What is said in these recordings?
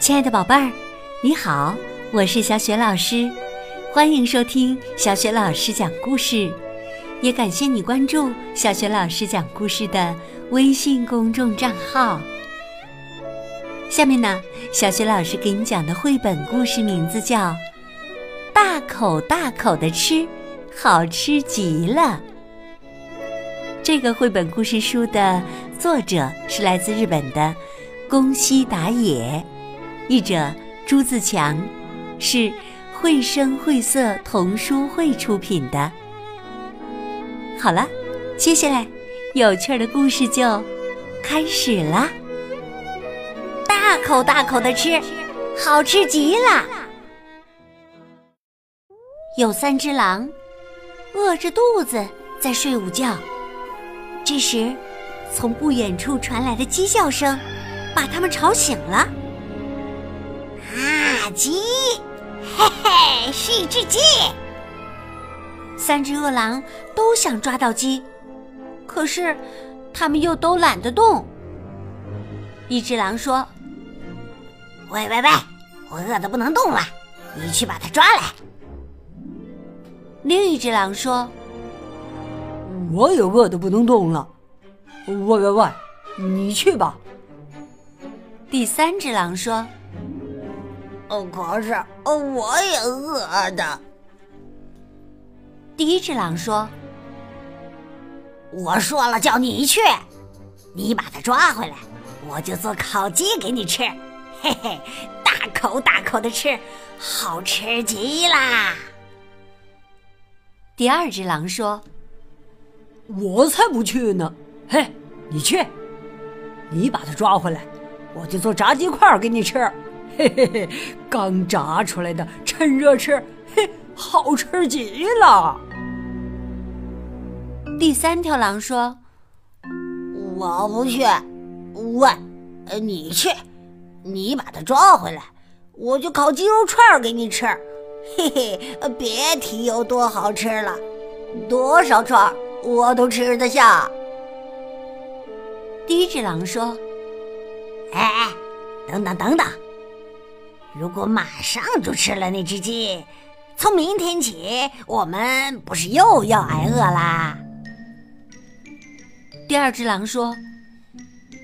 亲爱的宝贝儿，你好，我是小雪老师，欢迎收听小雪老师讲故事，也感谢你关注小雪老师讲故事的微信公众账号。下面呢，小雪老师给你讲的绘本故事名字叫《大口大口的吃，好吃极了》。这个绘本故事书的作者是来自日本的宫西达也，译者朱自强，是绘声绘色童书会出品的。好了，接下来有趣的故事就开始啦！大口大口的吃，好吃极了。有三只狼，饿着肚子在睡午觉。这时，从不远处传来的鸡叫声，把他们吵醒了。啊，鸡，嘿嘿，是一只鸡。三只饿狼都想抓到鸡，可是他们又都懒得动。一只狼说：“喂喂喂，我饿得不能动了，你去把它抓来。”另一只狼说。我也饿得不能动了，喂喂喂，你去吧。第三只狼说：“哦，哦可是哦我也饿的。”第一只狼说：“我说了叫你去，你把它抓回来，我就做烤鸡给你吃，嘿嘿，大口大口的吃，好吃极啦。”第二只狼说。我才不去呢！嘿，你去，你把它抓回来，我就做炸鸡块给你吃。嘿嘿嘿，刚炸出来的，趁热吃，嘿，好吃极了。第三条狼说：“我不去。喂，呃你去，你把它抓回来，我就烤鸡肉串给你吃。嘿嘿，别提有多好吃了，多少串。”我都吃得下。第一只狼说：“哎哎，等等等等！如果马上就吃了那只鸡，从明天起我们不是又要挨饿啦？”第二只狼说：“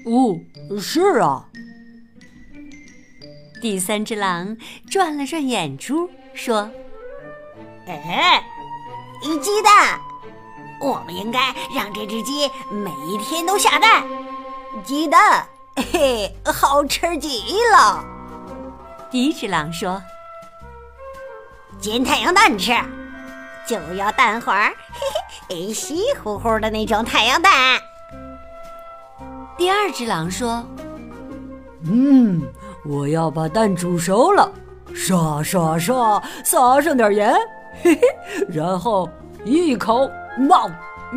哦，是啊。”第三只狼转了转眼珠，说：“哎，一鸡蛋。”我们应该让这只鸡每一天都下蛋，鸡蛋，嘿，好吃极了。第一只狼说：“煎太阳蛋吃，就要蛋黄，嘿 嘿，稀乎乎的那种太阳蛋。”第二只狼说：“嗯，我要把蛋煮熟了，刷刷刷，撒上点盐，嘿嘿，然后一口。”冒，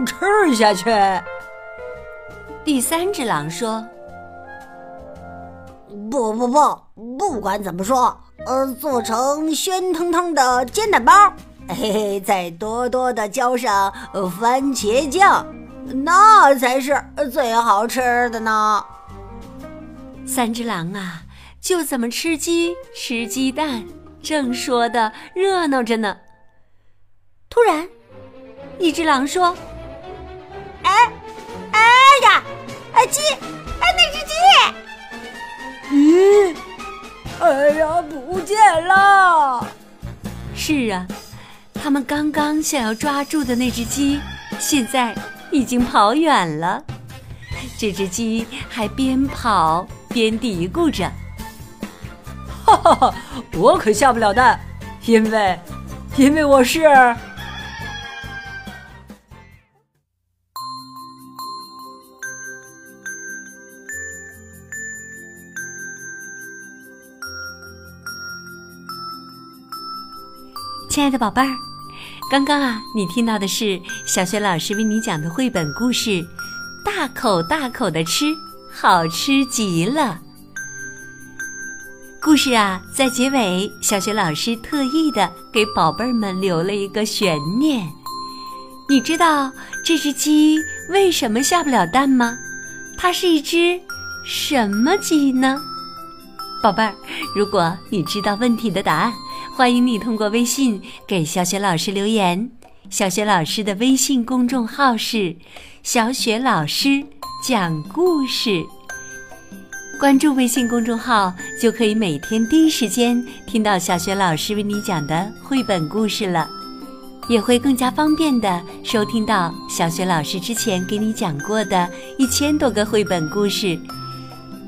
吃下去。第三只狼说：“不不不，不管怎么说，呃，做成鲜腾腾的煎蛋包，嘿嘿，再多多的浇上番茄酱，那才是最好吃的呢。”三只狼啊，就怎么吃鸡吃鸡蛋，正说的热闹着呢。突然。一只狼说：“哎，哎呀，哎鸡，咦，哎呀不见了！是啊，他们刚刚想要抓住的那只鸡，现在已经跑远了。这只鸡还边跑边嘀咕着：‘哈哈哈，我可下不了蛋，因为，因为我是……’”亲爱的宝贝儿，刚刚啊，你听到的是小雪老师为你讲的绘本故事《大口大口的吃，好吃极了》。故事啊，在结尾，小学老师特意的给宝贝儿们留了一个悬念。你知道这只鸡为什么下不了蛋吗？它是一只什么鸡呢？宝贝儿，如果你知道问题的答案，欢迎你通过微信给小雪老师留言。小雪老师的微信公众号是“小雪老师讲故事”，关注微信公众号就可以每天第一时间听到小雪老师为你讲的绘本故事了，也会更加方便的收听到小雪老师之前给你讲过的一千多个绘本故事。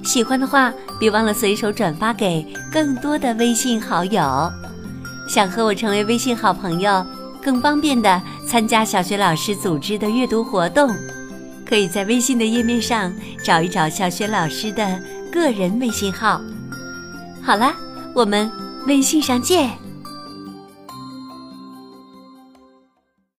喜欢的话，别忘了随手转发给更多的微信好友。想和我成为微信好朋友？更方便的参加小学老师组织的阅读活动，可以在微信的页面上找一找小学老师的个人微信号。好了，我们微信上见。